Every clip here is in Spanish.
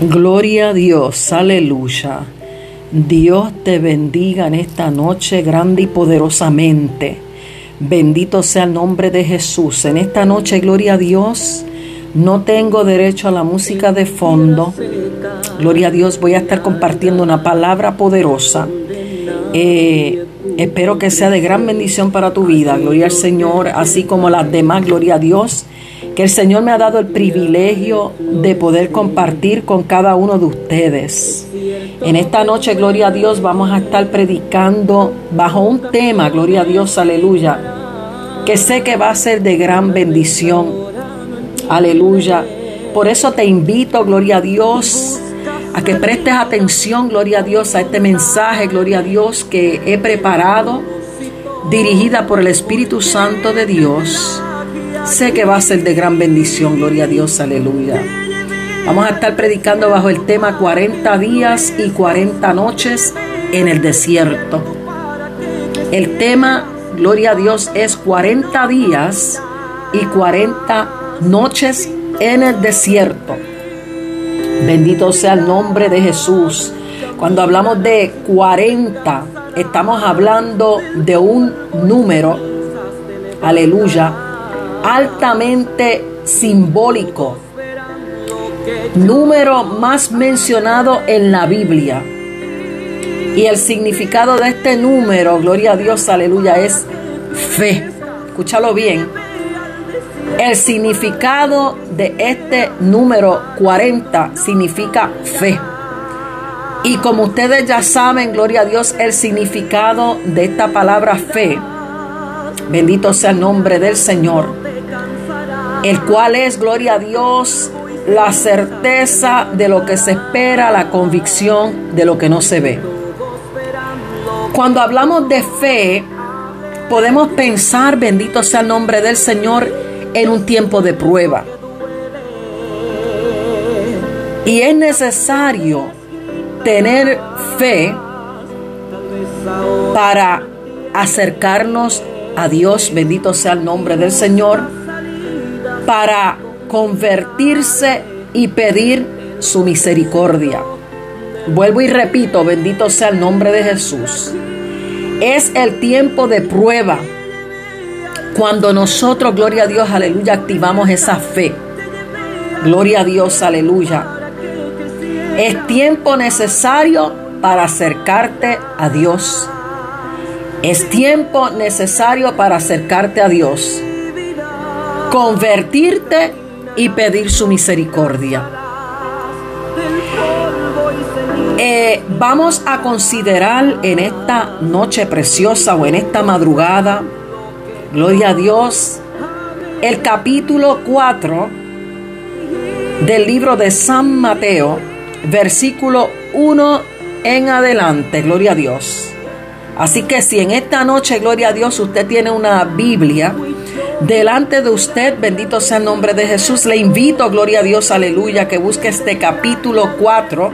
Gloria a Dios, aleluya. Dios te bendiga en esta noche grande y poderosamente. Bendito sea el nombre de Jesús. En esta noche, gloria a Dios. No tengo derecho a la música de fondo. Gloria a Dios, voy a estar compartiendo una palabra poderosa. Eh, espero que sea de gran bendición para tu vida. Gloria al Señor, así como las demás. Gloria a Dios que el Señor me ha dado el privilegio de poder compartir con cada uno de ustedes. En esta noche, gloria a Dios, vamos a estar predicando bajo un tema, gloria a Dios, aleluya, que sé que va a ser de gran bendición, aleluya. Por eso te invito, gloria a Dios, a que prestes atención, gloria a Dios, a este mensaje, gloria a Dios, que he preparado, dirigida por el Espíritu Santo de Dios Sé que va a ser de gran bendición, gloria a Dios, aleluya. Vamos a estar predicando bajo el tema 40 días y 40 noches en el desierto. El tema, gloria a Dios, es 40 días y 40 noches en el desierto. Bendito sea el nombre de Jesús. Cuando hablamos de 40, estamos hablando de un número, aleluya, altamente simbólico, número más mencionado en la Biblia. Y el significado de este número, gloria a Dios, aleluya, es fe. Escúchalo bien. El significado de este número 40 significa fe. Y como ustedes ya saben, gloria a Dios, el significado de esta palabra fe, bendito sea el nombre del Señor, el cual es, gloria a Dios, la certeza de lo que se espera, la convicción de lo que no se ve. Cuando hablamos de fe, podemos pensar, bendito sea el nombre del Señor, en un tiempo de prueba. Y es necesario tener fe para acercarnos a Dios, bendito sea el nombre del Señor, para convertirse y pedir su misericordia. Vuelvo y repito, bendito sea el nombre de Jesús. Es el tiempo de prueba cuando nosotros, gloria a Dios, aleluya, activamos esa fe. Gloria a Dios, aleluya. Es tiempo necesario para acercarte a Dios. Es tiempo necesario para acercarte a Dios convertirte y pedir su misericordia. Eh, vamos a considerar en esta noche preciosa o en esta madrugada, gloria a Dios, el capítulo 4 del libro de San Mateo, versículo 1 en adelante, gloria a Dios. Así que si en esta noche, gloria a Dios, usted tiene una Biblia, delante de usted, bendito sea el nombre de Jesús. Le invito, gloria a Dios, aleluya, que busque este capítulo 4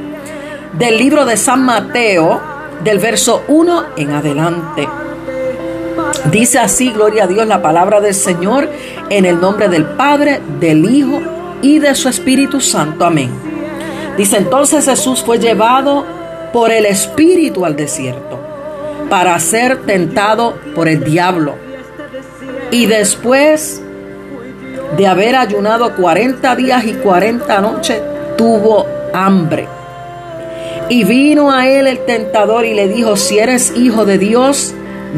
del libro de San Mateo, del verso 1 en adelante. Dice así, gloria a Dios, la palabra del Señor, en el nombre del Padre, del Hijo y de su Espíritu Santo. Amén. Dice entonces Jesús fue llevado por el Espíritu al desierto para ser tentado por el diablo y después de haber ayunado 40 días y 40 noches, tuvo hambre. Y vino a él el tentador y le dijo, si eres hijo de Dios,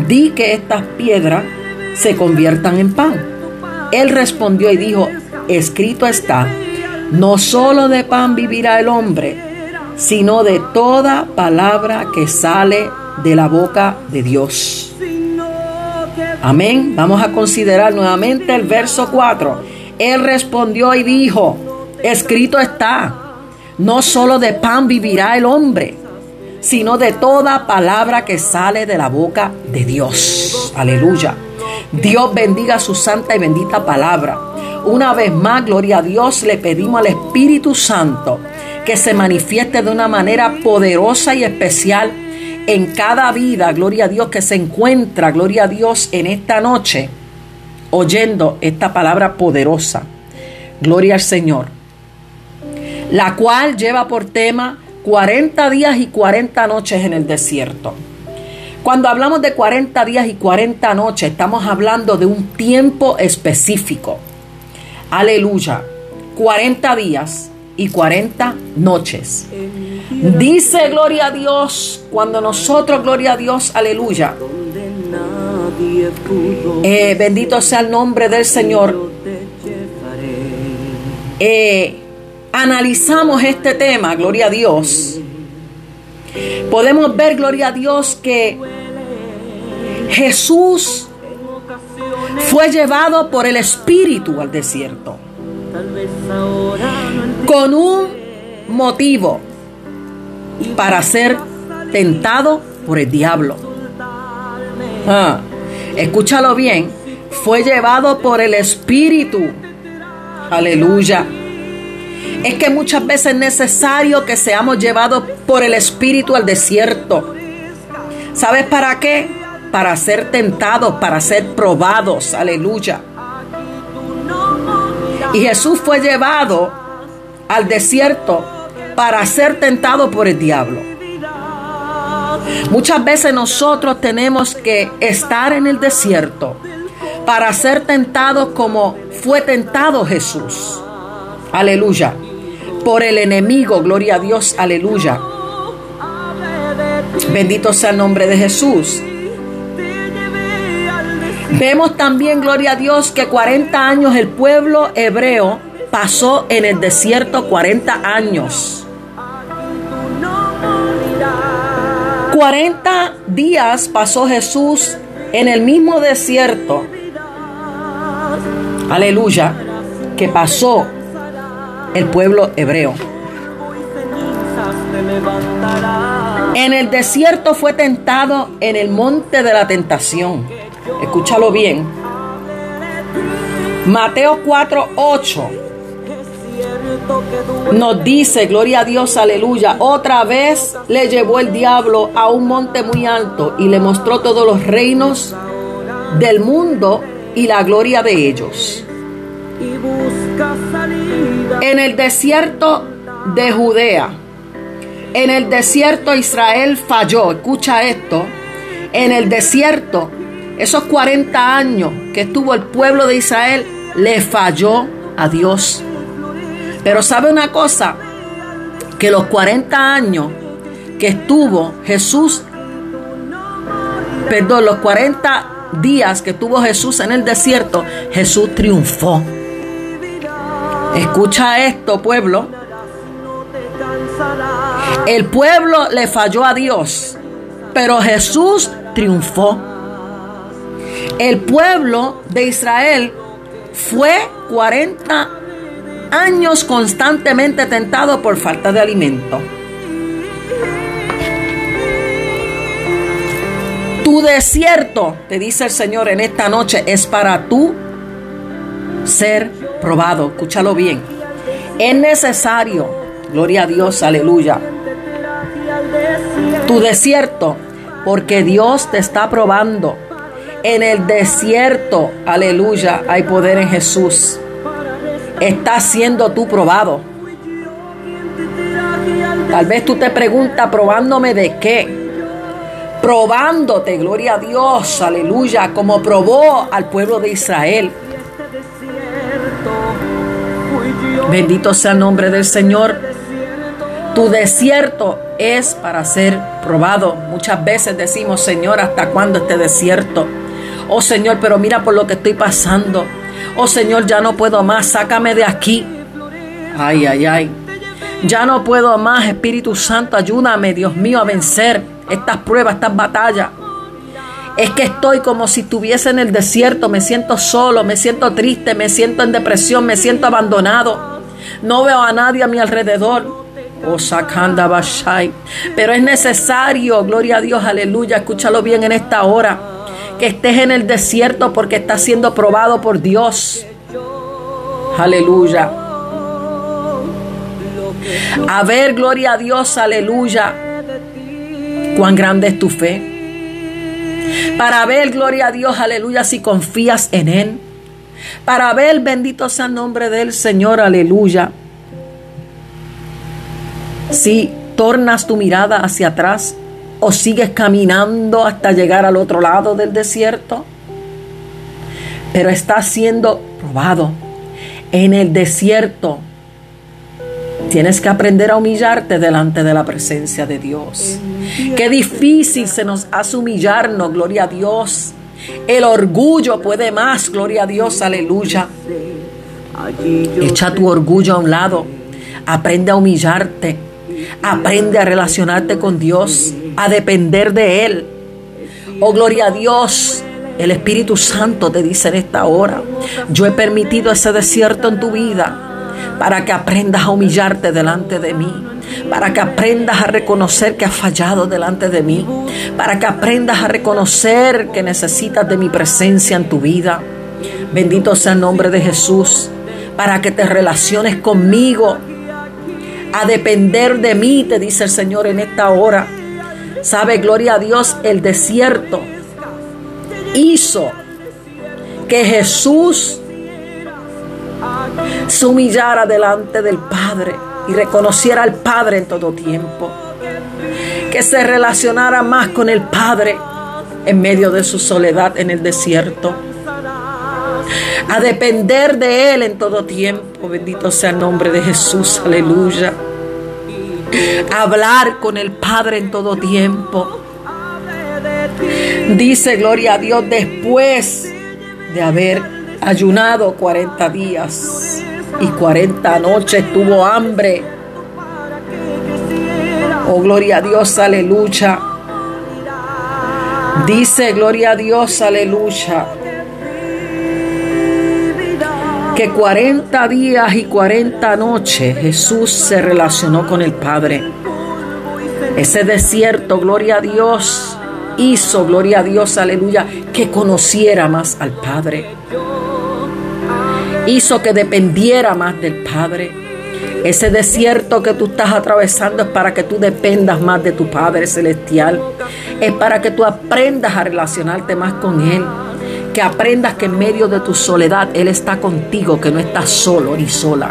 di que estas piedras se conviertan en pan. Él respondió y dijo, escrito está, no solo de pan vivirá el hombre, sino de toda palabra que sale de la boca de Dios. Amén. Vamos a considerar nuevamente el verso 4. Él respondió y dijo, escrito está, no solo de pan vivirá el hombre, sino de toda palabra que sale de la boca de Dios. Aleluya. Dios bendiga su santa y bendita palabra. Una vez más, gloria a Dios, le pedimos al Espíritu Santo que se manifieste de una manera poderosa y especial en cada vida, gloria a Dios, que se encuentra, gloria a Dios, en esta noche, oyendo esta palabra poderosa. Gloria al Señor. la cual lleva por tema 40 días y 40 noches en el desierto. Cuando hablamos de 40 días y 40 noches, estamos hablando de un tiempo específico. Aleluya. 40 días y 40 noches. Dice gloria a Dios, cuando nosotros, gloria a Dios, aleluya. Eh, bendito sea el nombre del Señor. Eh, analizamos este tema, gloria a Dios. Podemos ver, gloria a Dios, que Jesús fue llevado por el Espíritu al desierto con un motivo para ser tentado por el diablo. Ah, escúchalo bien, fue llevado por el Espíritu. Aleluya. Es que muchas veces es necesario que seamos llevados por el Espíritu al desierto. ¿Sabes para qué? Para ser tentados, para ser probados. Aleluya. Y Jesús fue llevado al desierto para ser tentado por el diablo. Muchas veces nosotros tenemos que estar en el desierto para ser tentados como fue tentado Jesús. Aleluya. Por el enemigo, gloria a Dios, aleluya. Bendito sea el nombre de Jesús. Vemos también, gloria a Dios, que 40 años el pueblo hebreo pasó en el desierto 40 años. 40 días pasó Jesús en el mismo desierto. Aleluya, que pasó el pueblo hebreo. En el desierto fue tentado en el monte de la tentación. Escúchalo bien. Mateo 4, 8 nos dice, gloria a Dios, aleluya, otra vez le llevó el diablo a un monte muy alto y le mostró todos los reinos del mundo y la gloria de ellos. En el desierto de Judea, en el desierto Israel falló, escucha esto, en el desierto esos 40 años que estuvo el pueblo de Israel, le falló a Dios. Pero sabe una cosa, que los 40 años que estuvo Jesús, perdón, los 40 días que estuvo Jesús en el desierto, Jesús triunfó. Escucha esto, pueblo. El pueblo le falló a Dios, pero Jesús triunfó. El pueblo de Israel fue 40 años constantemente tentado por falta de alimento. Tu desierto, te dice el Señor en esta noche, es para tú ser probado. Escúchalo bien. Es necesario, gloria a Dios, aleluya. Tu desierto, porque Dios te está probando en el desierto, aleluya, hay poder en Jesús. Está siendo tú probado. Tal vez tú te preguntas, probándome de qué. Probándote, gloria a Dios, aleluya, como probó al pueblo de Israel. Bendito sea el nombre del Señor. Tu desierto es para ser probado. Muchas veces decimos, Señor, ¿hasta cuándo este desierto? Oh Señor, pero mira por lo que estoy pasando. Oh Señor, ya no puedo más, sácame de aquí. Ay, ay, ay. Ya no puedo más, Espíritu Santo, ayúdame, Dios mío, a vencer estas pruebas, estas batallas. Es que estoy como si estuviese en el desierto, me siento solo, me siento triste, me siento en depresión, me siento abandonado. No veo a nadie a mi alrededor. Oh, Sakanda Bashai. Pero es necesario, gloria a Dios, aleluya, escúchalo bien en esta hora estés en el desierto porque estás siendo probado por Dios. Aleluya. A ver, gloria a Dios, aleluya. Cuán grande es tu fe. Para ver, gloria a Dios, aleluya, si confías en Él. Para ver, bendito sea el nombre del Señor, aleluya. Si tornas tu mirada hacia atrás o sigues caminando hasta llegar al otro lado del desierto, pero estás siendo probado en el desierto. Tienes que aprender a humillarte delante de la presencia de Dios. Qué difícil se nos hace humillarnos, gloria a Dios. El orgullo puede más, gloria a Dios, aleluya. Echa tu orgullo a un lado. Aprende a humillarte. Aprende a relacionarte con Dios, a depender de Él. Oh, gloria a Dios. El Espíritu Santo te dice en esta hora, yo he permitido ese desierto en tu vida para que aprendas a humillarte delante de mí, para que aprendas a reconocer que has fallado delante de mí, para que aprendas a reconocer que necesitas de mi presencia en tu vida. Bendito sea el nombre de Jesús, para que te relaciones conmigo, a depender de mí, te dice el Señor en esta hora. Sabe, gloria a Dios, el desierto hizo que Jesús se humillara delante del Padre y reconociera al Padre en todo tiempo. Que se relacionara más con el Padre en medio de su soledad en el desierto. A depender de Él en todo tiempo. Bendito sea el nombre de Jesús. Aleluya. Hablar con el Padre en todo tiempo Dice, gloria a Dios, después de haber ayunado 40 días y 40 noches tuvo hambre. Oh, gloria a Dios, aleluya. Dice, gloria a Dios, aleluya. Que 40 días y 40 noches Jesús se relacionó con el Padre. Ese desierto, gloria a Dios, hizo, gloria a Dios, aleluya, que conociera más al Padre. Hizo que dependiera más del Padre. Ese desierto que tú estás atravesando es para que tú dependas más de tu Padre Celestial. Es para que tú aprendas a relacionarte más con Él. Que aprendas que en medio de tu soledad Él está contigo, que no estás solo ni sola.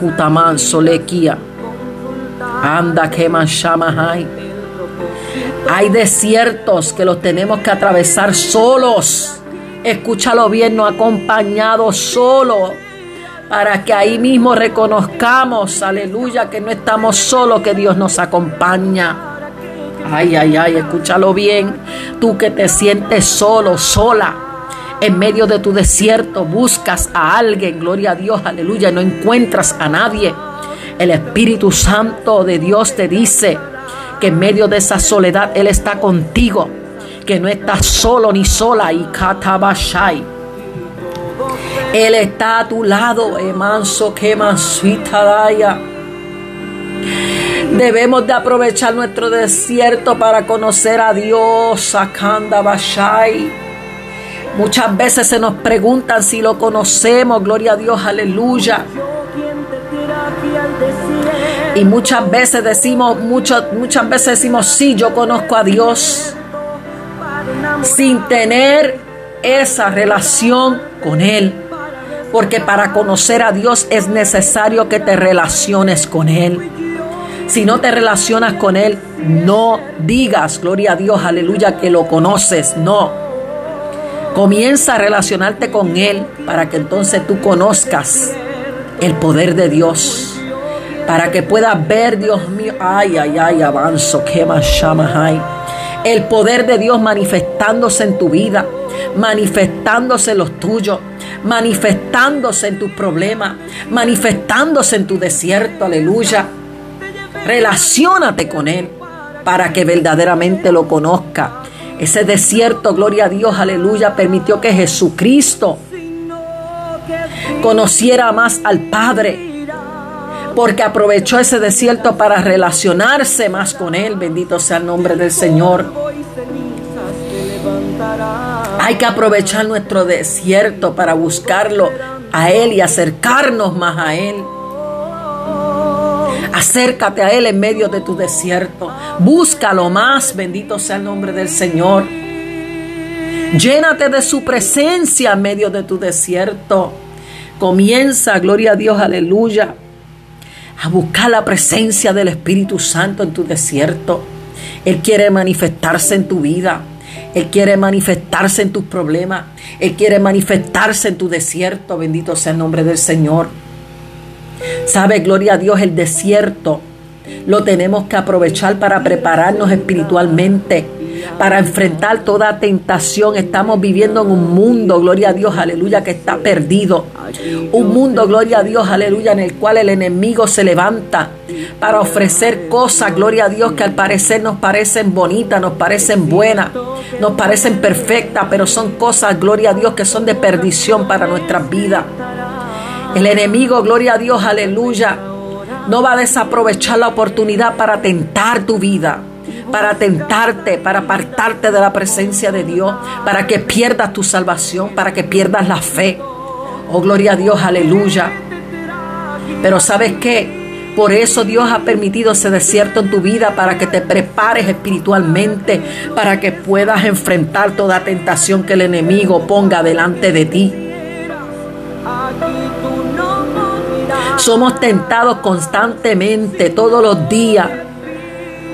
Kutaman solekia. Anda keman shamahai. Hay desiertos que los tenemos que atravesar solos. Escúchalo bien, no acompañado solo. Para que ahí mismo reconozcamos, aleluya, que no estamos solos, que Dios nos acompaña. Ay, ay, ay, escúchalo bien. Tú que te sientes solo, sola, en medio de tu desierto, buscas a alguien, gloria a Dios, aleluya, no encuentras a nadie. El Espíritu Santo de Dios te dice, que en medio de esa soledad Él está contigo, que no estás solo ni sola y katabashai. Él está a tu lado, emanso que daya. Debemos de aprovechar nuestro desierto para conocer a Dios, Akanda Bashai. Muchas veces se nos preguntan si lo conocemos, gloria a Dios, aleluya. Y muchas veces decimos, muchas, muchas veces decimos, sí, yo conozco a Dios, sin tener esa relación con Él. Porque para conocer a Dios es necesario que te relaciones con Él. Si no te relacionas con Él, no digas, gloria a Dios, aleluya, que lo conoces. No. Comienza a relacionarte con Él para que entonces tú conozcas el poder de Dios para que puedas ver, Dios mío, ay, ay, ay, avanzo, que más hay. El poder de Dios manifestándose en tu vida, manifestándose en los tuyos, manifestándose en tus problemas, manifestándose en tu desierto, aleluya. Relaciónate con Él para que verdaderamente lo conozca. Ese desierto, gloria a Dios, aleluya, permitió que Jesucristo conociera más al Padre porque aprovechó ese desierto para relacionarse más con Él. Bendito sea el nombre del Señor. Hay que aprovechar nuestro desierto para buscarlo a Él y acercarnos más a Él. Acércate a Él en medio de tu desierto. Búscalo más. Bendito sea el nombre del Señor. Llénate de su presencia en medio de tu desierto. Comienza, gloria a Dios, aleluya a buscar la presencia del Espíritu Santo en tu desierto. Él quiere manifestarse en tu vida. Él quiere manifestarse en tus problemas. Él quiere manifestarse en tu desierto. Bendito sea el nombre del Señor. Sabe, gloria a Dios, el desierto lo tenemos que aprovechar para prepararnos espiritualmente, para enfrentar toda tentación. Estamos viviendo en un mundo, gloria a Dios, aleluya, que está perdido. Un mundo, gloria a Dios, aleluya, en el cual el enemigo se levanta para ofrecer cosas, gloria a Dios, que al parecer nos parecen bonitas, nos parecen buenas, nos parecen perfectas, pero son cosas, gloria a Dios, que son de perdición para nuestras vidas. El enemigo, gloria a Dios, aleluya, no va a desaprovechar la oportunidad para tentar tu vida, para tentarte, para apartarte de la presencia de Dios, para que pierdas tu salvación, para que pierdas la fe. Oh, gloria a Dios, aleluya. Pero sabes qué? Por eso Dios ha permitido ese desierto en tu vida para que te prepares espiritualmente, para que puedas enfrentar toda tentación que el enemigo ponga delante de ti. Somos tentados constantemente, todos los días.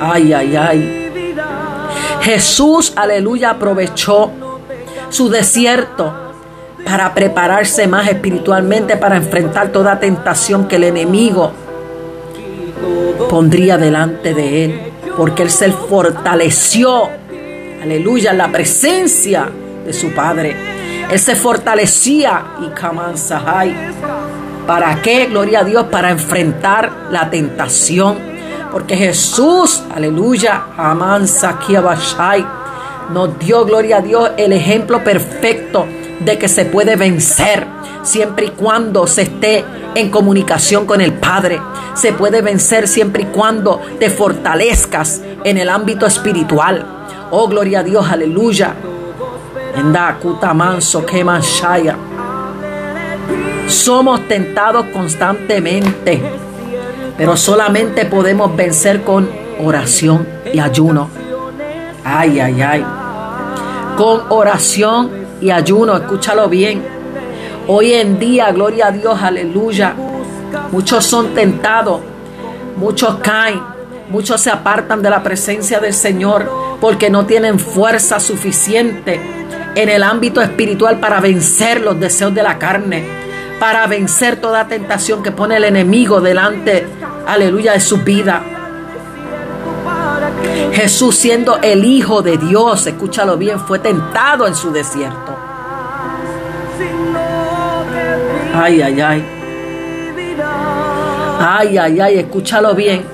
Ay, ay, ay. Jesús, aleluya, aprovechó su desierto para prepararse más espiritualmente, para enfrentar toda tentación que el enemigo pondría delante de él, porque él se fortaleció, aleluya, en la presencia de su Padre. Él se fortalecía y Kamansahai ¿Para qué? Gloria a Dios, para enfrentar la tentación. Porque Jesús, aleluya, amansa Bashai, nos dio, gloria a Dios, el ejemplo perfecto de que se puede vencer siempre y cuando se esté en comunicación con el Padre. Se puede vencer siempre y cuando te fortalezcas en el ámbito espiritual. Oh, gloria a Dios, aleluya. Manso shaya. Somos tentados constantemente, pero solamente podemos vencer con oración y ayuno. Ay, ay, ay. Con oración y ayuno, escúchalo bien. Hoy en día, gloria a Dios, aleluya. Muchos son tentados, muchos caen, muchos se apartan de la presencia del Señor porque no tienen fuerza suficiente en el ámbito espiritual para vencer los deseos de la carne para vencer toda tentación que pone el enemigo delante, aleluya, de su vida. Jesús siendo el Hijo de Dios, escúchalo bien, fue tentado en su desierto. Ay, ay, ay. Ay, ay, ay, escúchalo bien.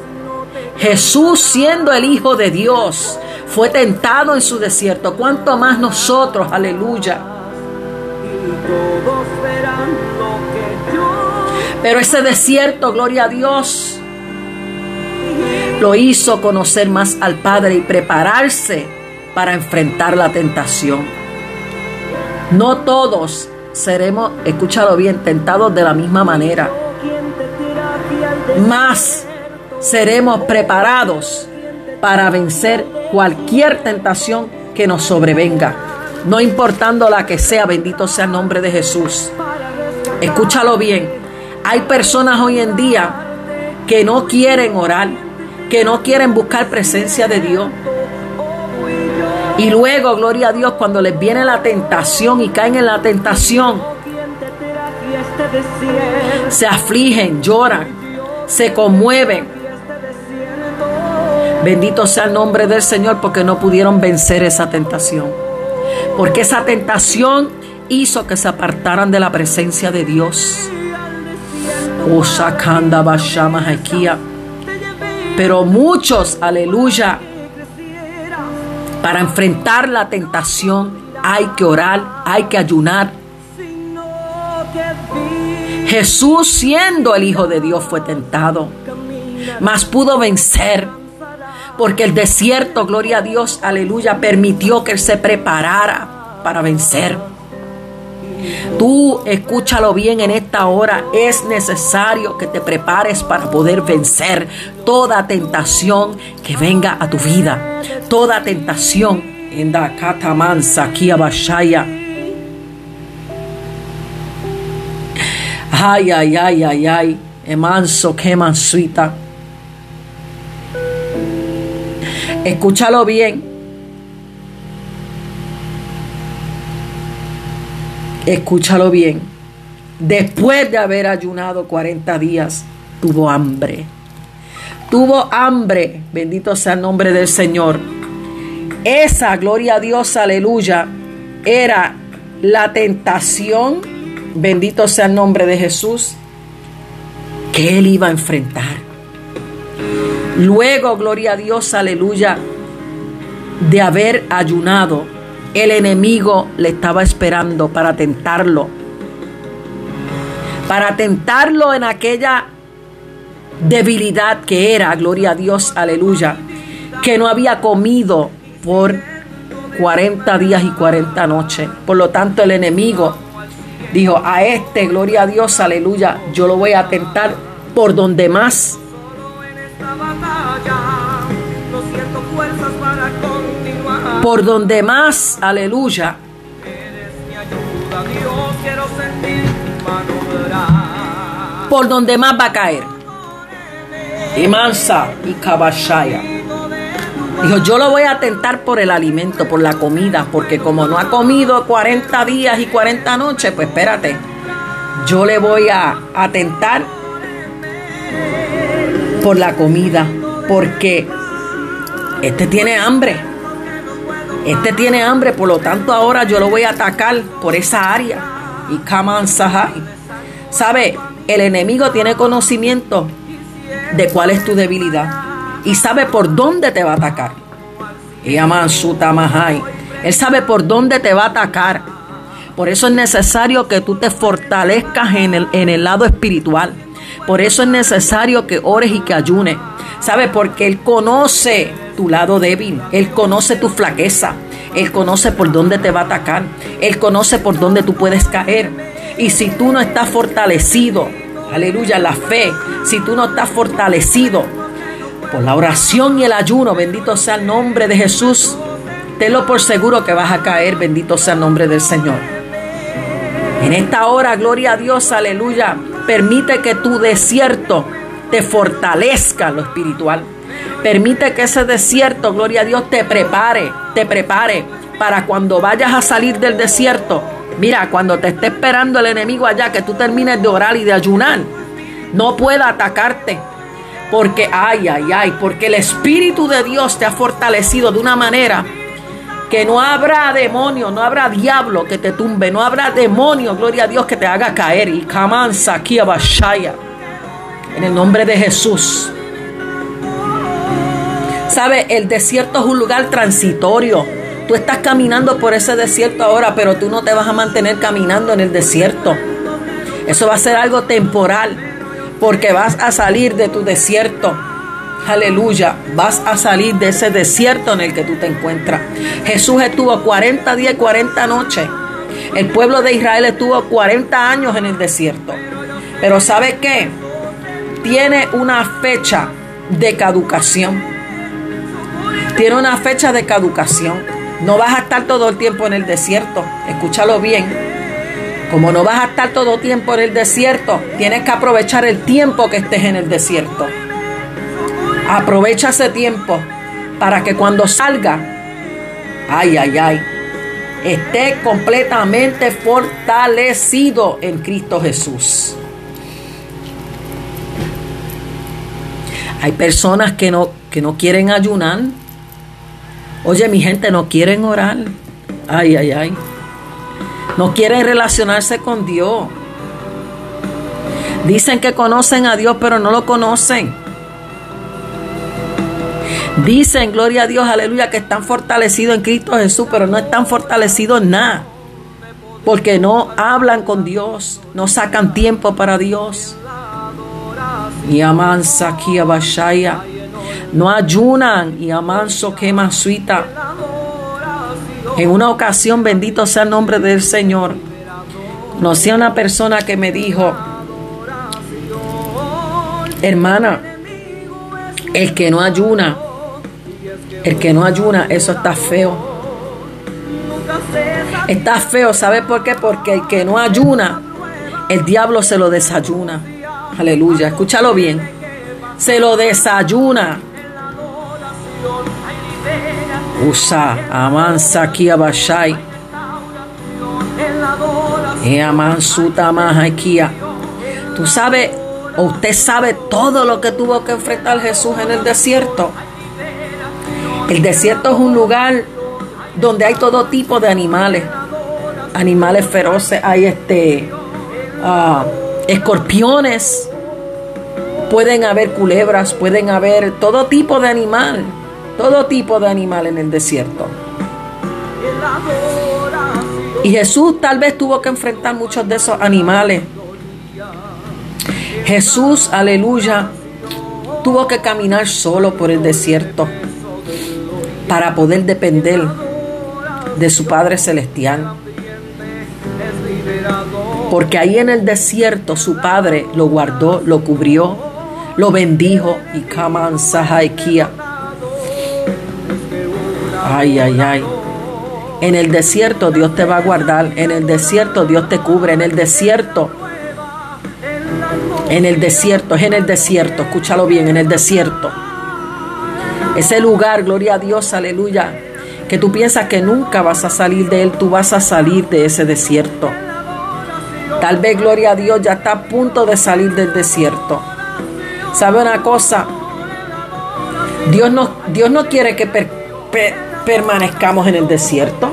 Jesús siendo el Hijo de Dios, fue tentado en su desierto. ¿Cuánto más nosotros, aleluya? Pero ese desierto, gloria a Dios, lo hizo conocer más al Padre y prepararse para enfrentar la tentación. No todos seremos, escúchalo bien, tentados de la misma manera. Más seremos preparados para vencer cualquier tentación que nos sobrevenga. No importando la que sea, bendito sea el nombre de Jesús. Escúchalo bien. Hay personas hoy en día que no quieren orar, que no quieren buscar presencia de Dios. Y luego, gloria a Dios, cuando les viene la tentación y caen en la tentación, se afligen, lloran, se conmueven. Bendito sea el nombre del Señor porque no pudieron vencer esa tentación. Porque esa tentación hizo que se apartaran de la presencia de Dios. Pero muchos, aleluya, para enfrentar la tentación hay que orar, hay que ayunar. Jesús siendo el Hijo de Dios fue tentado, mas pudo vencer, porque el desierto, gloria a Dios, aleluya, permitió que Él se preparara para vencer. Tú escúchalo bien en esta hora. Es necesario que te prepares para poder vencer toda tentación que venga a tu vida. Toda tentación. En da katamansa bashaya. Ay, ay, ay, ay, ay. Emanso, que mansuita. Escúchalo bien. Escúchalo bien. Después de haber ayunado 40 días, tuvo hambre. Tuvo hambre. Bendito sea el nombre del Señor. Esa, gloria a Dios, aleluya, era la tentación. Bendito sea el nombre de Jesús que él iba a enfrentar. Luego, gloria a Dios, aleluya, de haber ayunado, el enemigo le estaba esperando para tentarlo. Para tentarlo en aquella debilidad que era, gloria a Dios, aleluya, que no había comido por 40 días y 40 noches. Por lo tanto, el enemigo Dijo, a este, gloria a Dios, aleluya, yo lo voy a tentar por donde más. Por donde más, aleluya. Por donde más va a caer. Y mansa y cabashaya. Dijo, yo lo voy a tentar por el alimento, por la comida, porque como no ha comido 40 días y 40 noches, pues espérate, yo le voy a, a tentar por la comida, porque este tiene hambre. Este tiene hambre, por lo tanto ahora yo lo voy a atacar por esa área. Y Kaman Sahai. ¿Sabe? El enemigo tiene conocimiento de cuál es tu debilidad y sabe por dónde te va a atacar. Y Él sabe por dónde te va a atacar. Por eso es necesario que tú te fortalezcas en el, en el lado espiritual. Por eso es necesario que ores y que ayunes. ¿Sabe? Porque Él conoce tu lado débil. Él conoce tu flaqueza. Él conoce por dónde te va a atacar. Él conoce por dónde tú puedes caer. Y si tú no estás fortalecido, aleluya, la fe, si tú no estás fortalecido, por la oración y el ayuno, bendito sea el nombre de Jesús, tenlo por seguro que vas a caer, bendito sea el nombre del Señor. En esta hora, gloria a Dios, aleluya, permite que tu desierto te fortalezca lo espiritual. Permite que ese desierto, gloria a Dios, te prepare, te prepare para cuando vayas a salir del desierto. Mira, cuando te esté esperando el enemigo allá, que tú termines de orar y de ayunar, no pueda atacarte, porque, ay, ay, ay, porque el Espíritu de Dios te ha fortalecido de una manera que no habrá demonio, no habrá diablo que te tumbe, no habrá demonio, gloria a Dios, que te haga caer. Y camanza aquí En el nombre de Jesús. ¿Sabe? El desierto es un lugar transitorio. Tú estás caminando por ese desierto ahora, pero tú no te vas a mantener caminando en el desierto. Eso va a ser algo temporal porque vas a salir de tu desierto. Aleluya, vas a salir de ese desierto en el que tú te encuentras. Jesús estuvo 40 días y 40 noches. El pueblo de Israel estuvo 40 años en el desierto. Pero ¿sabe qué? Tiene una fecha de caducación. Tiene una fecha de caducación. No vas a estar todo el tiempo en el desierto. Escúchalo bien. Como no vas a estar todo tiempo en el desierto, tienes que aprovechar el tiempo que estés en el desierto. Aprovecha ese tiempo para que cuando salga, ay, ay, ay, esté completamente fortalecido en Cristo Jesús. Hay personas que no, que no quieren ayunar. Oye, mi gente, no quieren orar. Ay, ay, ay. No quieren relacionarse con Dios. Dicen que conocen a Dios, pero no lo conocen. Dicen, gloria a Dios, aleluya, que están fortalecidos en Cristo Jesús, pero no están fortalecidos en nada. Porque no hablan con Dios, no sacan tiempo para Dios. Y amansa aquí a No ayunan y amanso que suita. En una ocasión, bendito sea el nombre del Señor, conocí a una persona que me dijo, hermana, el que no ayuna, el que no ayuna, eso está feo. Está feo, ¿sabe por qué? Porque el que no ayuna, el diablo se lo desayuna. aleluya, escúchalo bien, se lo desayuna. Usa, amansa aquí abashai. E amansuta. Tú sabes, o usted sabe todo lo que tuvo que enfrentar Jesús en el desierto. El desierto es un lugar donde hay todo tipo de animales, animales feroces, hay este ah, escorpiones, pueden haber culebras, pueden haber todo tipo de animal, todo tipo de animal en el desierto. Y Jesús tal vez tuvo que enfrentar muchos de esos animales. Jesús, aleluya, tuvo que caminar solo por el desierto para poder depender de su Padre Celestial. Porque ahí en el desierto su Padre lo guardó, lo cubrió, lo bendijo y Kaman Sahaikia. Ay, ay, ay. En el desierto Dios te va a guardar, en el desierto Dios te cubre, en el desierto. En el desierto, es en el desierto, escúchalo bien, en el desierto. Ese lugar, gloria a Dios, aleluya, que tú piensas que nunca vas a salir de él, tú vas a salir de ese desierto. Tal vez, gloria a Dios, ya está a punto de salir del desierto. ¿Sabe una cosa? Dios no, Dios no quiere que permanezcamos en el desierto.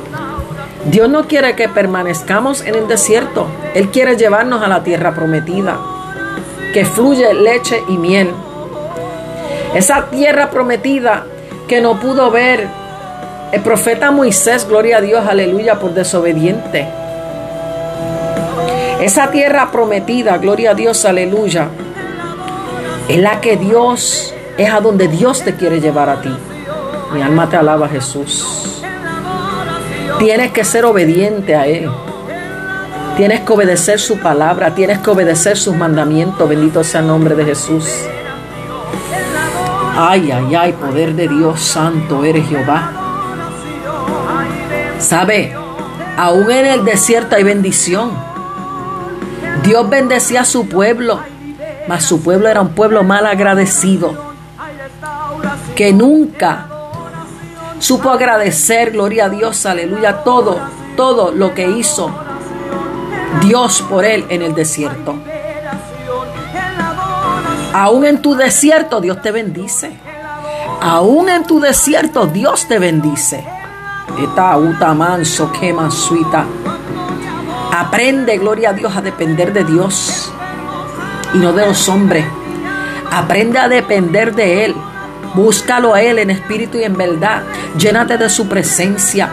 Dios no quiere que permanezcamos en el desierto. Él quiere llevarnos a la tierra prometida, que fluye leche y miel. Esa tierra prometida que no pudo ver el profeta Moisés, gloria a Dios, aleluya, por desobediente. Esa tierra prometida, gloria a Dios, aleluya, es la que Dios, es a donde Dios te quiere llevar a ti. Mi alma te alaba, Jesús. Tienes que ser obediente a Él. Tienes que obedecer su palabra, tienes que obedecer sus mandamientos. Bendito sea el nombre de Jesús. Ay, ay, ay, poder de Dios santo eres Jehová. ¿Sabe? Aún en el desierto hay bendición. Dios bendecía a su pueblo, mas su pueblo era un pueblo mal agradecido, que nunca supo agradecer, gloria a Dios, aleluya, todo, todo lo que hizo Dios por él en el desierto. Aún en tu desierto Dios te bendice. Aún en tu desierto Dios te bendice. manso suita. Aprende, gloria a Dios, a depender de Dios y no de los hombres. Aprende a depender de Él. Búscalo a Él en espíritu y en verdad. Llénate de su presencia.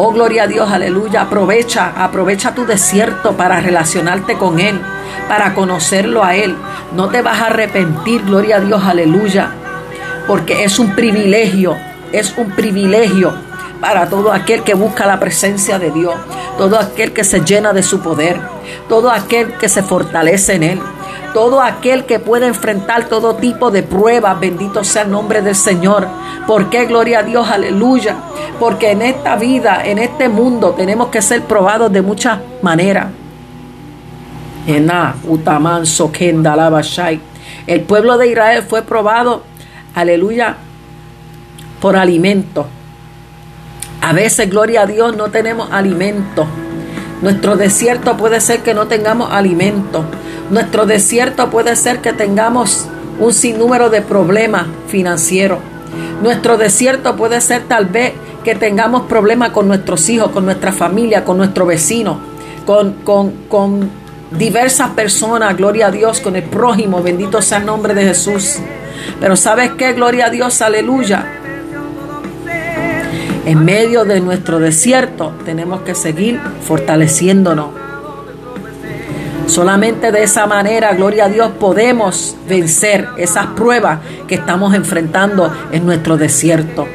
Oh, gloria a Dios, aleluya. Aprovecha, aprovecha tu desierto para relacionarte con Él, para conocerlo a Él. No te vas a arrepentir, gloria a Dios, aleluya. Porque es un privilegio, es un privilegio para todo aquel que busca la presencia de Dios, todo aquel que se llena de su poder, todo aquel que se fortalece en Él todo aquel que puede enfrentar todo tipo de pruebas, bendito sea el nombre del Señor. ¿Por qué? Gloria a Dios, aleluya. Porque en esta vida, en este mundo, tenemos que ser probados de muchas maneras. El pueblo de Israel fue probado, aleluya, por alimento. A veces, gloria a Dios, no tenemos alimento. Nuestro desierto puede ser que no tengamos alimento. Nuestro desierto puede ser que tengamos un sinnúmero de problemas financieros. Nuestro desierto puede ser tal vez que tengamos problemas con nuestros hijos, con nuestra familia, con nuestro vecino, con, con, con diversas personas, gloria a Dios, con el prójimo, bendito sea el nombre de Jesús. Pero ¿sabes qué? Gloria a Dios, aleluya. En medio de nuestro desierto tenemos que seguir fortaleciéndonos Solamente de esa manera, gloria a Dios, podemos vencer esas pruebas que estamos enfrentando en nuestro desierto.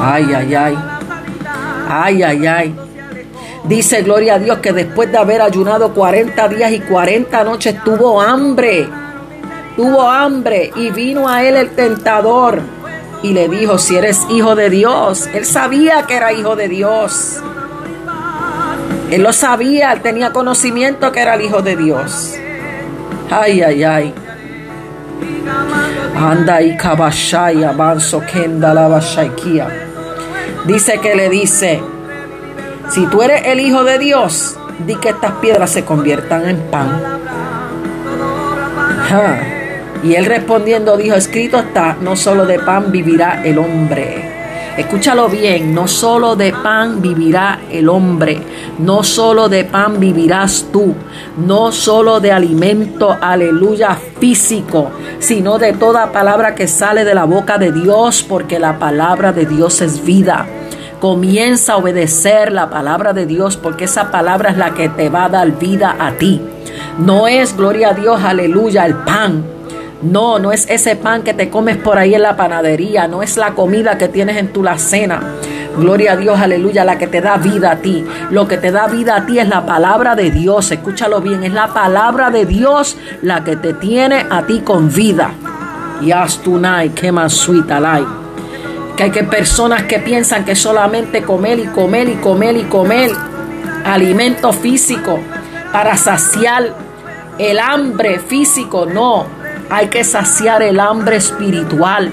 Ay, ay, ay. Ay, ay, ay. Dice, gloria a Dios, que después de haber ayunado 40 días y 40 noches, tuvo hambre. Tuvo hambre y vino a él el tentador y le dijo, si eres hijo de Dios. Él sabía que era hijo de Dios. Él lo sabía, él tenía conocimiento que era el Hijo de Dios. Ay, ay, ay. Anda y kabashaya avanzo kenda la Dice que le dice, si tú eres el hijo de Dios, di que estas piedras se conviertan en pan. Y él respondiendo dijo, escrito está, no solo de pan vivirá el hombre. Escúchalo bien, no solo de pan vivirá el hombre, no solo de pan vivirás tú, no solo de alimento, aleluya, físico, sino de toda palabra que sale de la boca de Dios, porque la palabra de Dios es vida. Comienza a obedecer la palabra de Dios, porque esa palabra es la que te va a dar vida a ti. No es, gloria a Dios, aleluya, el pan no, no es ese pan que te comes por ahí en la panadería, no es la comida que tienes en tu cena. Gloria a Dios, aleluya, la que te da vida a ti. Lo que te da vida a ti es la palabra de Dios. Escúchalo bien, es la palabra de Dios la que te tiene a ti con vida. Y astunai, que más suita Que hay que personas que piensan que solamente comer y comer y comer y comer alimento físico para saciar el hambre físico, no. Hay que saciar el hambre espiritual.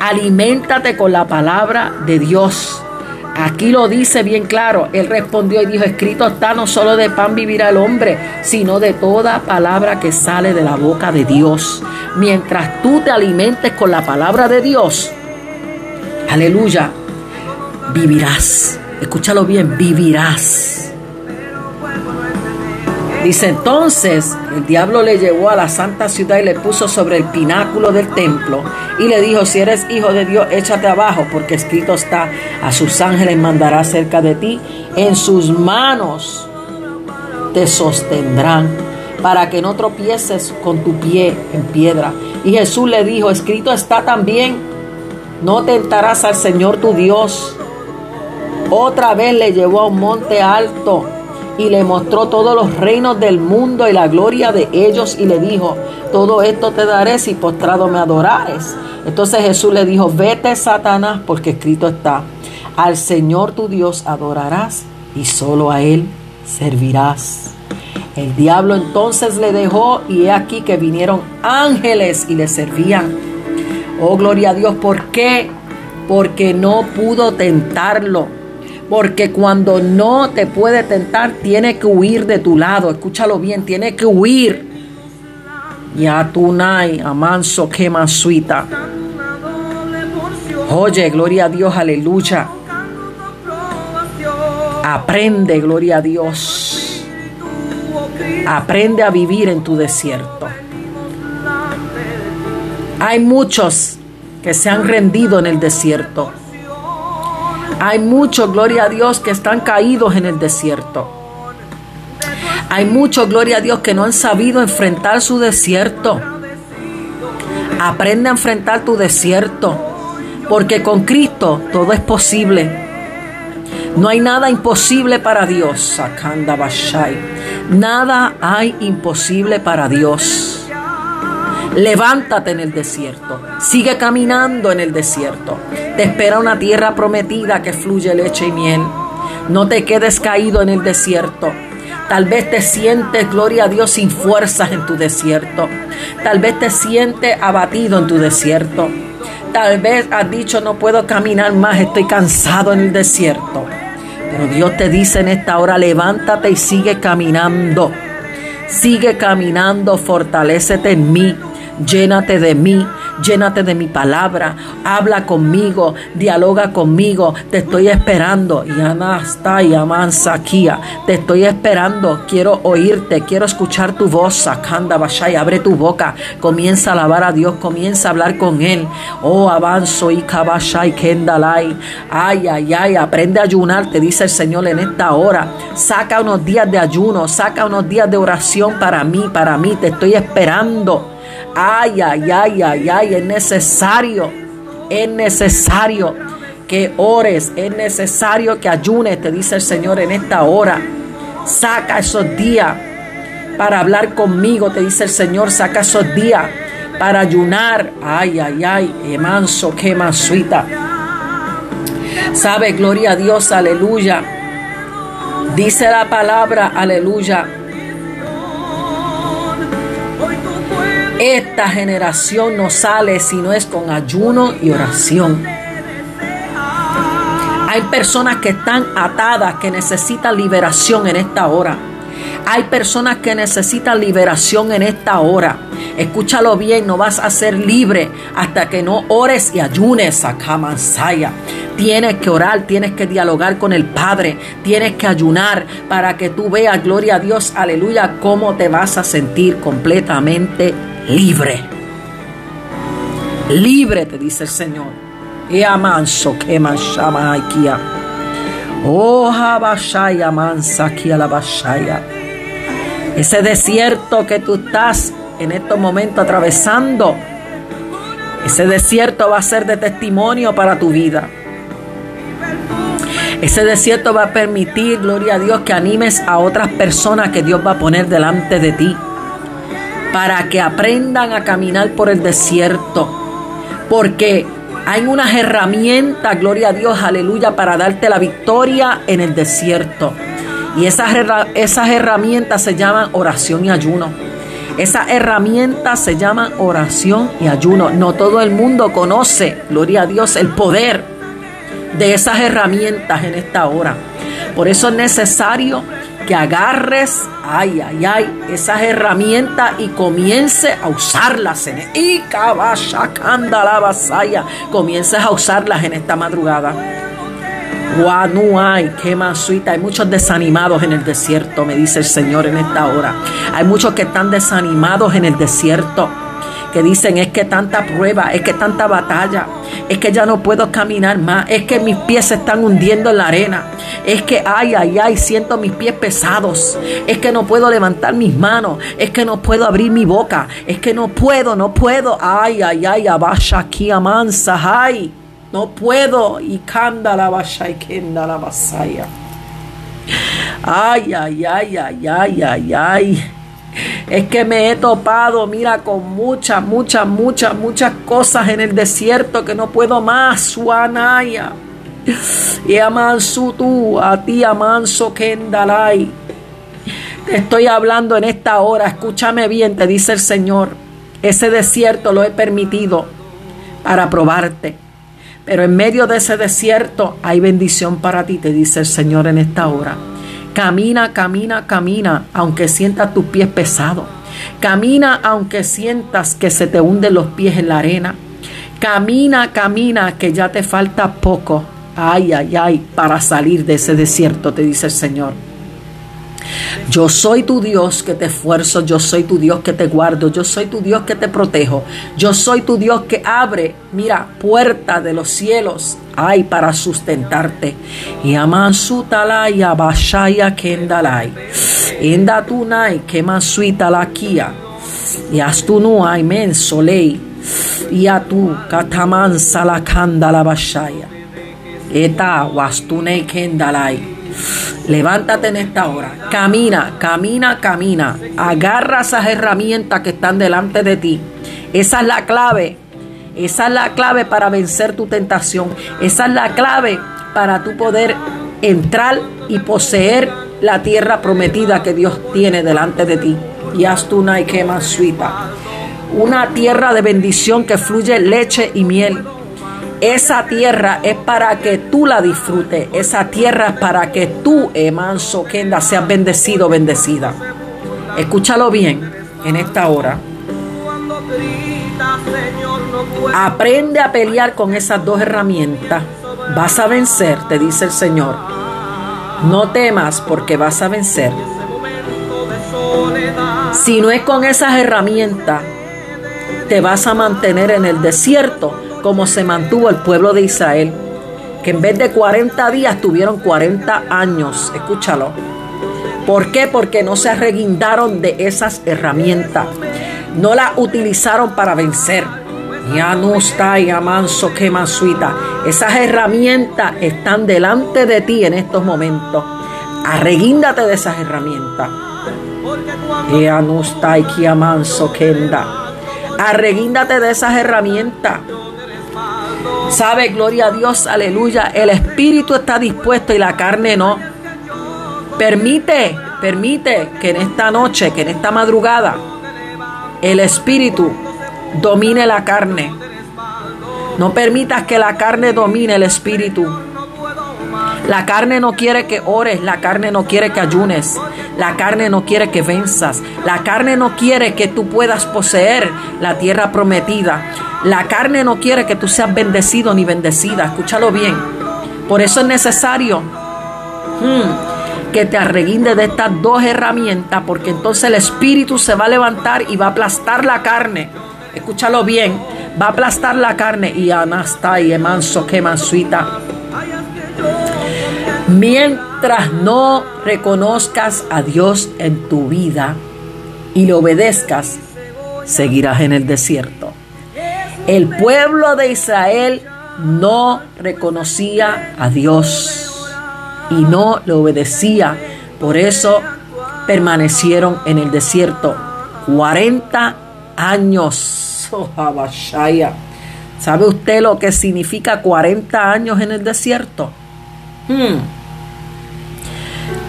Aliméntate con la palabra de Dios. Aquí lo dice bien claro. Él respondió y dijo, escrito está, no solo de pan vivirá el hombre, sino de toda palabra que sale de la boca de Dios. Mientras tú te alimentes con la palabra de Dios, aleluya, vivirás. Escúchalo bien, vivirás. Dice entonces, el diablo le llevó a la santa ciudad y le puso sobre el pináculo del templo y le dijo, si eres hijo de Dios, échate abajo, porque escrito está, a sus ángeles mandará cerca de ti, en sus manos te sostendrán para que no tropieces con tu pie en piedra. Y Jesús le dijo, escrito está también, no tentarás al Señor tu Dios. Otra vez le llevó a un monte alto y le mostró todos los reinos del mundo y la gloria de ellos y le dijo, todo esto te daré si postrado me adorares. Entonces Jesús le dijo, vete Satanás porque escrito está, al Señor tu Dios adorarás y solo a Él servirás. El diablo entonces le dejó y he aquí que vinieron ángeles y le servían. Oh, gloria a Dios, ¿por qué? Porque no pudo tentarlo porque cuando no te puede tentar, tiene que huir de tu lado. Escúchalo bien, tiene que huir. Ya tunai, amanso, quema suita. Oye, gloria a Dios, aleluya. Aprende, gloria a Dios. Aprende a vivir en tu desierto. Hay muchos que se han rendido en el desierto. Hay muchos, gloria a Dios, que están caídos en el desierto. Hay muchos, gloria a Dios, que no han sabido enfrentar su desierto. Aprende a enfrentar tu desierto, porque con Cristo todo es posible. No hay nada imposible para Dios. Nada hay imposible para Dios. Levántate en el desierto. Sigue caminando en el desierto. Te espera una tierra prometida que fluye leche y miel. No te quedes caído en el desierto. Tal vez te sientes, gloria a Dios, sin fuerzas en tu desierto. Tal vez te sientes abatido en tu desierto. Tal vez has dicho, no puedo caminar más, estoy cansado en el desierto. Pero Dios te dice en esta hora, levántate y sigue caminando. Sigue caminando, fortalécete en mí. Llénate de mí, llénate de mi palabra, habla conmigo, dialoga conmigo, te estoy esperando. y Mansakia, te estoy esperando, quiero oírte, quiero escuchar tu voz, Sakanda Bashai, abre tu boca, comienza a alabar a Dios, comienza a hablar con Él. Oh, avanzo y Kabashai Kendalai. Ay, ay, ay, aprende a ayunar, te dice el Señor en esta hora. Saca unos días de ayuno, saca unos días de oración para mí, para mí, te estoy esperando. Ay, ay, ay, ay, ay, es necesario, es necesario que ores, es necesario que ayunes, te dice el Señor en esta hora. Saca esos días para hablar conmigo, te dice el Señor, saca esos días para ayunar. Ay, ay, ay, manso, que mansuita. Sabe, gloria a Dios, aleluya. Dice la palabra, aleluya Esta generación no sale si no es con ayuno y oración. Hay personas que están atadas, que necesitan liberación en esta hora. Hay personas que necesitan liberación en esta hora. Escúchalo bien, no vas a ser libre hasta que no ores y ayunes a Kamansaya. Tienes que orar, tienes que dialogar con el Padre, tienes que ayunar para que tú veas, gloria a Dios, aleluya, cómo te vas a sentir completamente libre. Libre, te dice el Señor. Y amanso que manshama Oh, habashaya mansa la bashaya. Ese desierto que tú estás en estos momentos atravesando, ese desierto va a ser de testimonio para tu vida. Ese desierto va a permitir, gloria a Dios, que animes a otras personas que Dios va a poner delante de ti. Para que aprendan a caminar por el desierto. Porque hay unas herramientas, gloria a Dios, aleluya, para darte la victoria en el desierto. Y esas, esas herramientas se llaman oración y ayuno. Esas herramientas se llaman oración y ayuno. No todo el mundo conoce, gloria a Dios, el poder de esas herramientas en esta hora. Por eso es necesario que agarres, ay, ay, ay, esas herramientas y comience a usarlas en y la vasaya, comiences a usarlas en esta madrugada. hay, qué masuita. Hay muchos desanimados en el desierto, me dice el Señor en esta hora. Hay muchos que están desanimados en el desierto que dicen es que tanta prueba, es que tanta batalla, es que ya no puedo caminar más, es que mis pies se están hundiendo en la arena, es que ay, ay, ay, siento mis pies pesados, es que no puedo levantar mis manos, es que no puedo abrir mi boca, es que no puedo, no puedo, ay, ay, ay, abasha aquí amansa, ay, no puedo, y canda la basha y la basaya. Ay, ay, ay, ay, ay, ay, ay. Es que me he topado, mira, con muchas, muchas, muchas, muchas cosas en el desierto que no puedo más, Suanaya. Y amansu tú, a ti amanso kendalai. Te estoy hablando en esta hora, escúchame bien, te dice el Señor. Ese desierto lo he permitido para probarte. Pero en medio de ese desierto hay bendición para ti, te dice el Señor en esta hora. Camina, camina, camina, aunque sientas tus pies pesados. Camina aunque sientas que se te hunden los pies en la arena. Camina, camina, que ya te falta poco. Ay, ay, ay, para salir de ese desierto, te dice el Señor. Yo soy tu Dios que te esfuerzo, yo soy tu Dios que te guardo, yo soy tu Dios que te protejo, yo soy tu Dios que abre, mira, puerta de los cielos, ay, para sustentarte. Y y abashaya kendalai. Enda tunai kemasuita la kia. Y astunu ay men solei. Y a tu kataman salakanda la bashaya. Eta wastunei kendalai. Levántate en esta hora. Camina, camina, camina. Agarra esas herramientas que están delante de ti. Esa es la clave. Esa es la clave para vencer tu tentación. Esa es la clave para tú poder entrar y poseer la tierra prometida que Dios tiene delante de ti. Y haz una y quema suita. Una tierra de bendición que fluye leche y miel esa tierra es para que tú la disfrutes. Esa tierra es para que tú, Emanso Kenda, seas bendecido, bendecida. Escúchalo bien en esta hora. Aprende a pelear con esas dos herramientas. Vas a vencer, te dice el Señor. No temas porque vas a vencer. Si no es con esas herramientas, te vas a mantener en el desierto como se mantuvo el pueblo de Israel, que en vez de 40 días tuvieron 40 años. Escúchalo. ¿Por qué? Porque no se arreguindaron de esas herramientas. No las utilizaron para vencer. Ya no está y amanso que suita. Esas herramientas están delante de ti en estos momentos. Arreguíndate de esas herramientas. Ya no está y que amanso kenda. Arreguíndate de esas herramientas. Sabe, gloria a Dios, aleluya. El espíritu está dispuesto y la carne no. Permite, permite que en esta noche, que en esta madrugada, el espíritu domine la carne. No permitas que la carne domine el espíritu. La carne no quiere que ores, la carne no quiere que ayunes, la carne no quiere que venzas, la carne no quiere que tú puedas poseer la tierra prometida, la carne no quiere que tú seas bendecido ni bendecida, escúchalo bien. Por eso es necesario hmm, que te arreguinde de estas dos herramientas, porque entonces el espíritu se va a levantar y va a aplastar la carne. Escúchalo bien, va a aplastar la carne y anasta y emanso que mansuita. Mientras no reconozcas a Dios en tu vida y le obedezcas, seguirás en el desierto. El pueblo de Israel no reconocía a Dios y no le obedecía. Por eso permanecieron en el desierto 40 años. Oh, ¿Sabe usted lo que significa 40 años en el desierto?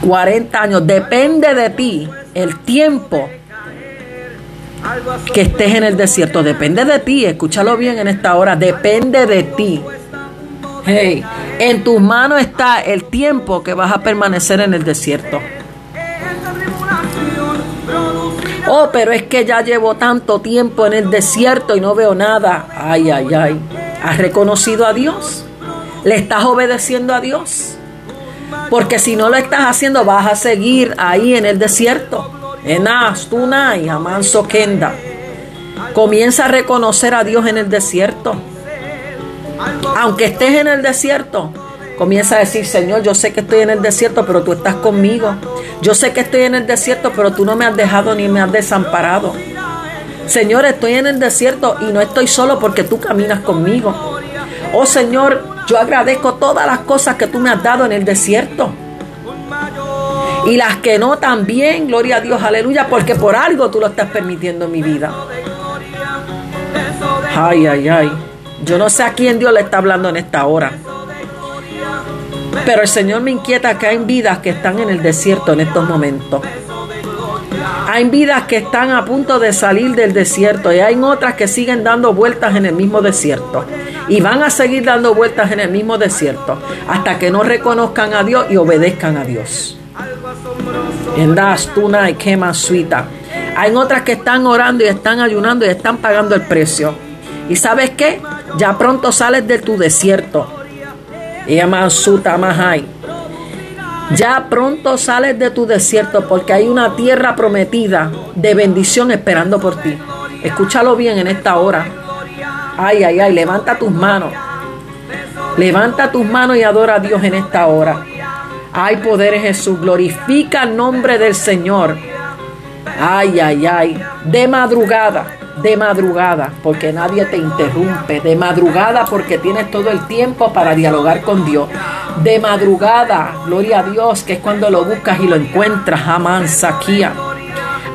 40 hmm. años. Depende de ti el tiempo que estés en el desierto. Depende de ti. Escúchalo bien en esta hora. Depende de ti. Hey, en tus manos está el tiempo que vas a permanecer en el desierto. Oh, pero es que ya llevo tanto tiempo en el desierto y no veo nada. Ay, ay, ay. ¿Has reconocido a Dios? ¿Le estás obedeciendo a Dios? Porque si no lo estás haciendo, vas a seguir ahí en el desierto. Enas, Tunay, Amanso Kenda. Comienza a reconocer a Dios en el desierto. Aunque estés en el desierto, comienza a decir, Señor, yo sé que estoy en el desierto, pero tú estás conmigo. Yo sé que estoy en el desierto, pero tú no me has dejado ni me has desamparado. Señor, estoy en el desierto y no estoy solo porque tú caminas conmigo. Oh Señor, yo agradezco todas las cosas que tú me has dado en el desierto. Y las que no también, gloria a Dios, aleluya, porque por algo tú lo estás permitiendo en mi vida. Ay, ay, ay. Yo no sé a quién Dios le está hablando en esta hora. Pero el Señor me inquieta que hay vidas que están en el desierto en estos momentos. Hay vidas que están a punto de salir del desierto y hay otras que siguen dando vueltas en el mismo desierto. Y van a seguir dando vueltas en el mismo desierto hasta que no reconozcan a Dios y obedezcan a Dios. En tuna y quema suita. Hay otras que están orando y están ayunando y están pagando el precio. ¿Y sabes qué? Ya pronto sales de tu desierto. Ya pronto sales de tu desierto porque hay una tierra prometida de bendición esperando por ti. Escúchalo bien en esta hora. Ay, ay, ay, levanta tus manos. Levanta tus manos y adora a Dios en esta hora. Ay, poder Jesús, glorifica el nombre del Señor. Ay, ay, ay, de madrugada de madrugada, porque nadie te interrumpe, de madrugada porque tienes todo el tiempo para dialogar con Dios, de madrugada, gloria a Dios, que es cuando lo buscas y lo encuentras, jamás, saquía.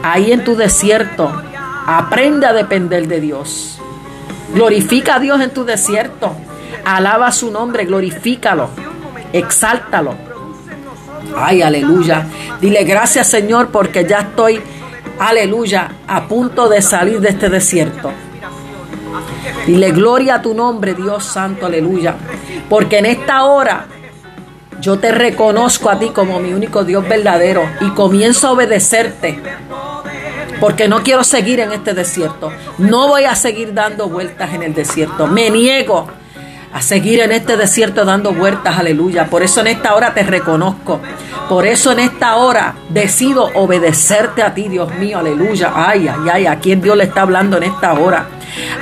Ahí en tu desierto, aprende a depender de Dios. Glorifica a Dios en tu desierto. Alaba su nombre, glorifícalo, exáltalo. Ay, aleluya. Dile gracias Señor porque ya estoy aleluya, a punto de salir de este desierto. Dile gloria a tu nombre, Dios Santo, aleluya. Porque en esta hora yo te reconozco a ti como mi único Dios verdadero y comienzo a obedecerte. Porque no quiero seguir en este desierto. No voy a seguir dando vueltas en el desierto. Me niego a seguir en este desierto dando vueltas, aleluya. Por eso en esta hora te reconozco. Por eso en esta hora decido obedecerte a ti, Dios mío, aleluya. Ay, ay, ay, a quién Dios le está hablando en esta hora.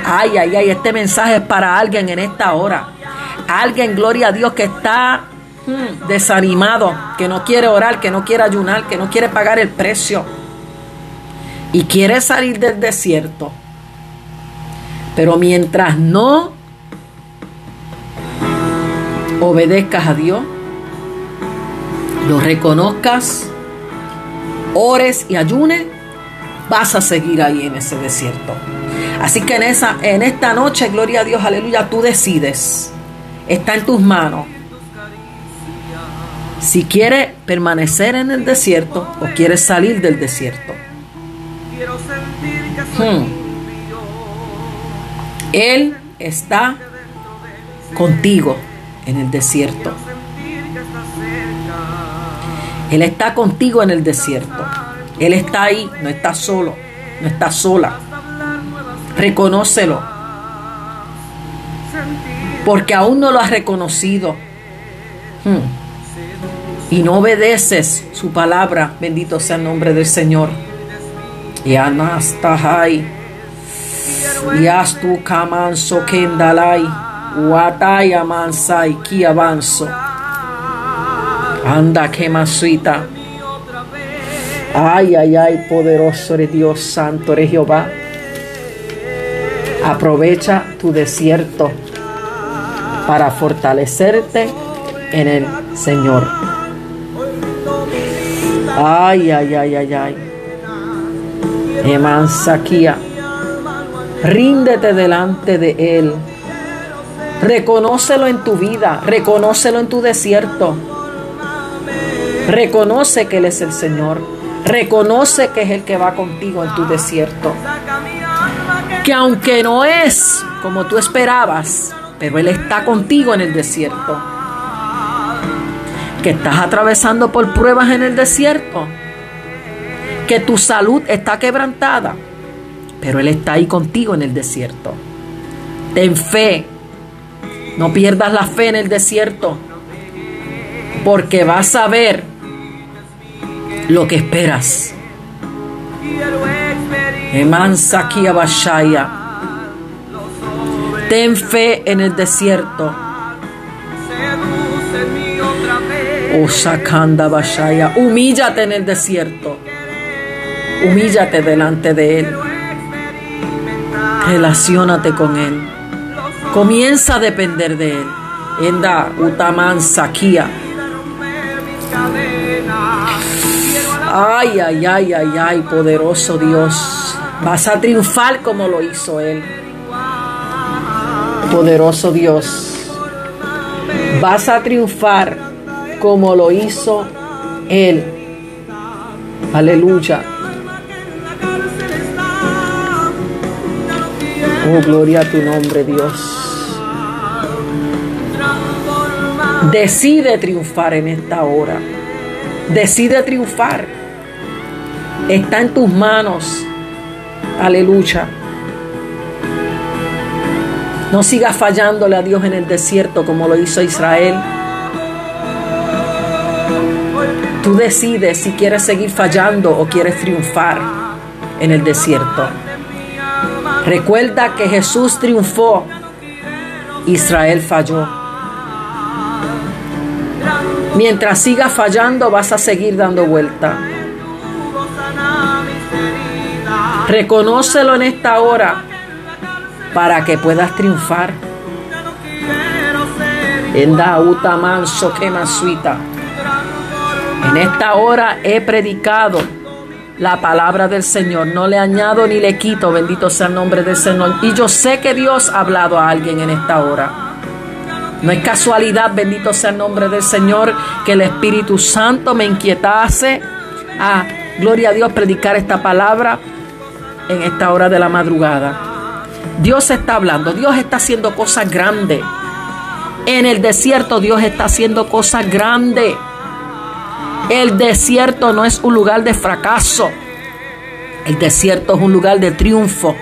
Ay, ay, ay, este mensaje es para alguien en esta hora. Alguien, gloria a Dios, que está hmm, desanimado, que no quiere orar, que no quiere ayunar, que no quiere pagar el precio. Y quiere salir del desierto. Pero mientras no obedezcas a Dios, lo reconozcas, ores y ayunes, vas a seguir ahí en ese desierto. Así que en, esa, en esta noche, gloria a Dios, aleluya, tú decides. Está en tus manos. Si quieres permanecer en el desierto o quieres salir del desierto. Quiero sentir Hmm. Él está contigo en el desierto. Él está contigo en el desierto. Él está ahí, no está solo, no está sola. Reconócelo. Porque aún no lo has reconocido. Hmm. Y no obedeces su palabra. Bendito sea el nombre del Señor. Y anastahai. Y astu kamanso kendalai. Wataya mansai ki avanzo. Anda que masuita. Ay, ay, ay, poderoso eres Dios santo, eres Jehová. Aprovecha tu desierto para fortalecerte en el Señor. Ay, ay, ay, ay, ay. Emansaquía. Ríndete delante de Él. Reconócelo en tu vida, reconócelo en tu desierto. Reconoce que Él es el Señor. Reconoce que es el que va contigo en tu desierto. Que aunque no es como tú esperabas, pero Él está contigo en el desierto. Que estás atravesando por pruebas en el desierto. Que tu salud está quebrantada, pero Él está ahí contigo en el desierto. Ten fe. No pierdas la fe en el desierto. Porque vas a ver lo que esperas. Ten fe en el desierto. Osakanda Bashaya. Humíllate en el desierto. Humíllate delante de Él. Relaciónate con Él. Comienza a depender de Él. Enda Utaman Sakia. Ay, ay, ay, ay, ay, poderoso Dios. Vas a triunfar como lo hizo Él. Poderoso Dios. Vas a triunfar como lo hizo Él. Aleluya. Oh, gloria a tu nombre, Dios. Decide triunfar en esta hora. Decide triunfar. Está en tus manos. Aleluya. No sigas fallándole a Dios en el desierto como lo hizo Israel. Tú decides si quieres seguir fallando o quieres triunfar en el desierto. Recuerda que Jesús triunfó, Israel falló. Mientras sigas fallando vas a seguir dando vuelta. Reconócelo en esta hora para que puedas triunfar. En esta hora he predicado la palabra del Señor. No le añado ni le quito, bendito sea el nombre del Señor. Y yo sé que Dios ha hablado a alguien en esta hora. No es casualidad, bendito sea el nombre del Señor, que el Espíritu Santo me inquietase a, gloria a Dios, predicar esta palabra en esta hora de la madrugada. Dios está hablando, Dios está haciendo cosas grandes. En el desierto Dios está haciendo cosas grandes. El desierto no es un lugar de fracaso. El desierto es un lugar de triunfo.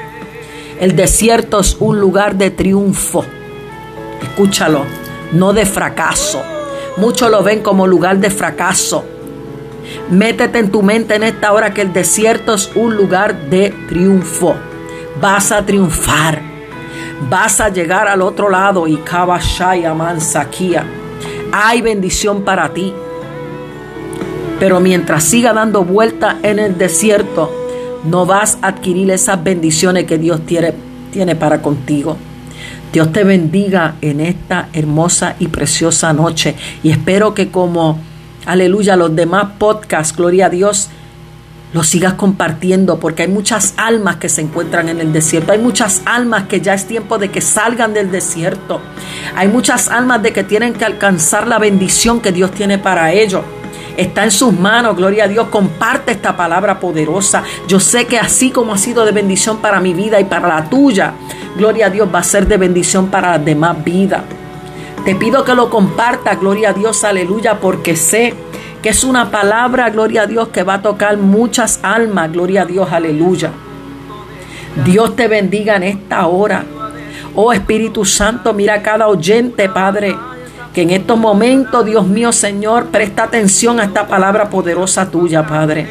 El desierto es un lugar de triunfo. Escúchalo, no de fracaso. Muchos lo ven como lugar de fracaso. Métete en tu mente en esta hora que el desierto es un lugar de triunfo. Vas a triunfar. Vas a llegar al otro lado y Kabashaya Mansakia. Hay bendición para ti. Pero mientras siga dando vuelta en el desierto, no vas a adquirir esas bendiciones que Dios tiene, tiene para contigo. Dios te bendiga en esta hermosa y preciosa noche. Y espero que como, aleluya, los demás podcasts, gloria a Dios, los sigas compartiendo porque hay muchas almas que se encuentran en el desierto. Hay muchas almas que ya es tiempo de que salgan del desierto. Hay muchas almas de que tienen que alcanzar la bendición que Dios tiene para ellos. Está en sus manos, gloria a Dios. Comparte esta palabra poderosa. Yo sé que así como ha sido de bendición para mi vida y para la tuya, gloria a Dios va a ser de bendición para las demás vidas. Te pido que lo comparta, gloria a Dios, aleluya, porque sé que es una palabra, gloria a Dios, que va a tocar muchas almas, gloria a Dios, aleluya. Dios te bendiga en esta hora. Oh Espíritu Santo, mira cada oyente, Padre, que en estos momentos, Dios mío, Señor, presta atención a esta palabra poderosa tuya, Padre.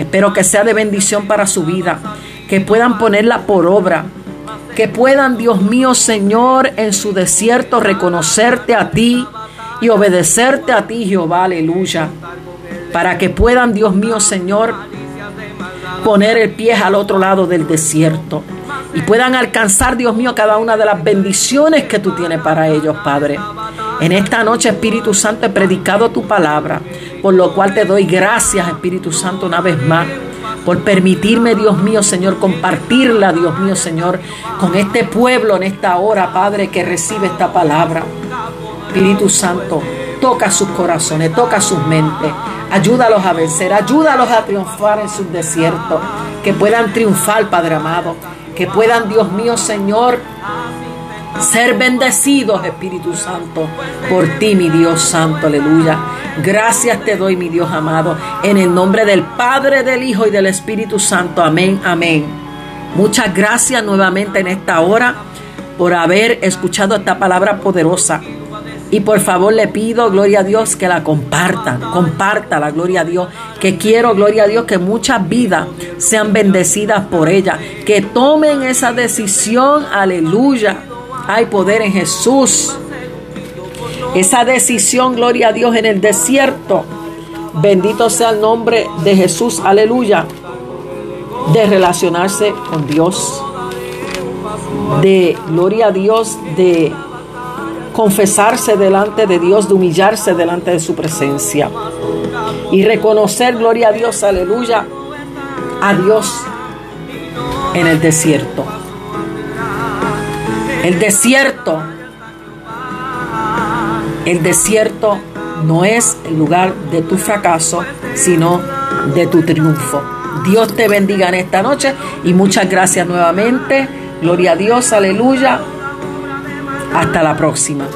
Espero que sea de bendición para su vida, que puedan ponerla por obra, que puedan, Dios mío, Señor, en su desierto reconocerte a ti y obedecerte a ti, Jehová, aleluya. Para que puedan, Dios mío, Señor, poner el pie al otro lado del desierto y puedan alcanzar, Dios mío, cada una de las bendiciones que tú tienes para ellos, Padre. En esta noche, Espíritu Santo, he predicado tu palabra, por lo cual te doy gracias, Espíritu Santo, una vez más por permitirme, Dios mío, Señor, compartirla, Dios mío, Señor, con este pueblo en esta hora, Padre, que recibe esta palabra. Espíritu Santo, toca sus corazones, toca sus mentes, ayúdalos a vencer, ayúdalos a triunfar en sus desiertos, que puedan triunfar, Padre amado, que puedan, Dios mío, Señor, ser bendecidos, Espíritu Santo, por ti, mi Dios Santo, aleluya. Gracias te doy, mi Dios amado, en el nombre del Padre, del Hijo y del Espíritu Santo. Amén, amén. Muchas gracias nuevamente en esta hora por haber escuchado esta palabra poderosa. Y por favor le pido, gloria a Dios, que la compartan, comparta la gloria a Dios, que quiero, gloria a Dios, que muchas vidas sean bendecidas por ella, que tomen esa decisión, aleluya, hay poder en Jesús. Esa decisión, gloria a Dios, en el desierto. Bendito sea el nombre de Jesús, aleluya. De relacionarse con Dios. De, gloria a Dios, de confesarse delante de Dios, de humillarse delante de su presencia. Y reconocer, gloria a Dios, aleluya, a Dios en el desierto. El desierto, el desierto no es el lugar de tu fracaso, sino de tu triunfo. Dios te bendiga en esta noche y muchas gracias nuevamente. Gloria a Dios, aleluya. Hasta la próxima.